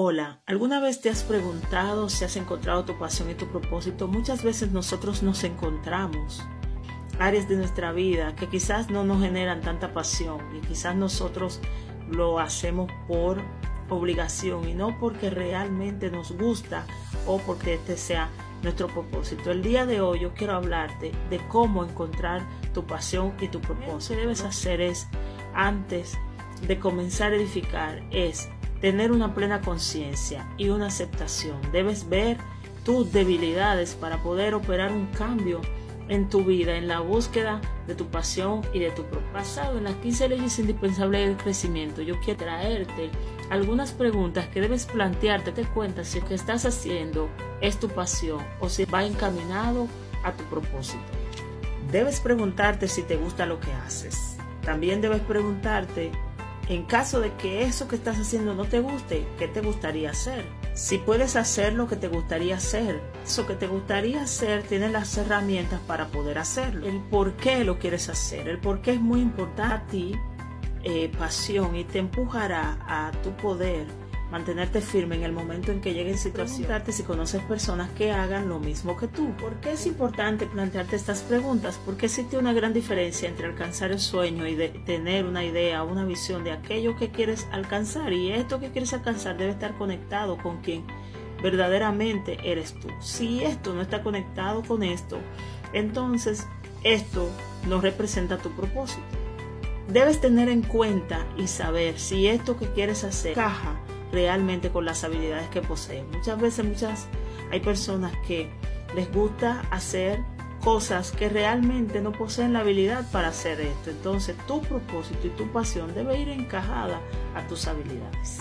Hola, ¿alguna vez te has preguntado si has encontrado tu pasión y tu propósito? Muchas veces nosotros nos encontramos áreas de nuestra vida que quizás no nos generan tanta pasión y quizás nosotros lo hacemos por obligación y no porque realmente nos gusta o porque este sea nuestro propósito. El día de hoy yo quiero hablarte de cómo encontrar tu pasión y tu propósito. Lo que debes hacer es, antes de comenzar a edificar, es tener una plena conciencia y una aceptación. Debes ver tus debilidades para poder operar un cambio en tu vida, en la búsqueda de tu pasión y de tu propósito. Basado en las 15 leyes indispensables del crecimiento, yo quiero traerte algunas preguntas que debes plantearte. Te cuenta si lo que estás haciendo es tu pasión o si va encaminado a tu propósito. Debes preguntarte si te gusta lo que haces. También debes preguntarte en caso de que eso que estás haciendo no te guste, ¿qué te gustaría hacer? Si puedes hacer lo que te gustaría hacer, eso que te gustaría hacer, tienes las herramientas para poder hacerlo. El por qué lo quieres hacer, el por qué es muy importante a ti, eh, pasión y te empujará a tu poder mantenerte firme en el momento en que lleguen situaciones, si conoces personas que hagan lo mismo que tú. ¿Por qué es importante plantearte estas preguntas? Porque existe una gran diferencia entre alcanzar el sueño y de tener una idea, una visión de aquello que quieres alcanzar y esto que quieres alcanzar debe estar conectado con quien verdaderamente eres tú. Si esto no está conectado con esto, entonces esto no representa tu propósito. Debes tener en cuenta y saber si esto que quieres hacer caja realmente con las habilidades que poseen. Muchas veces muchas hay personas que les gusta hacer cosas que realmente no poseen la habilidad para hacer esto. Entonces tu propósito y tu pasión debe ir encajada a tus habilidades.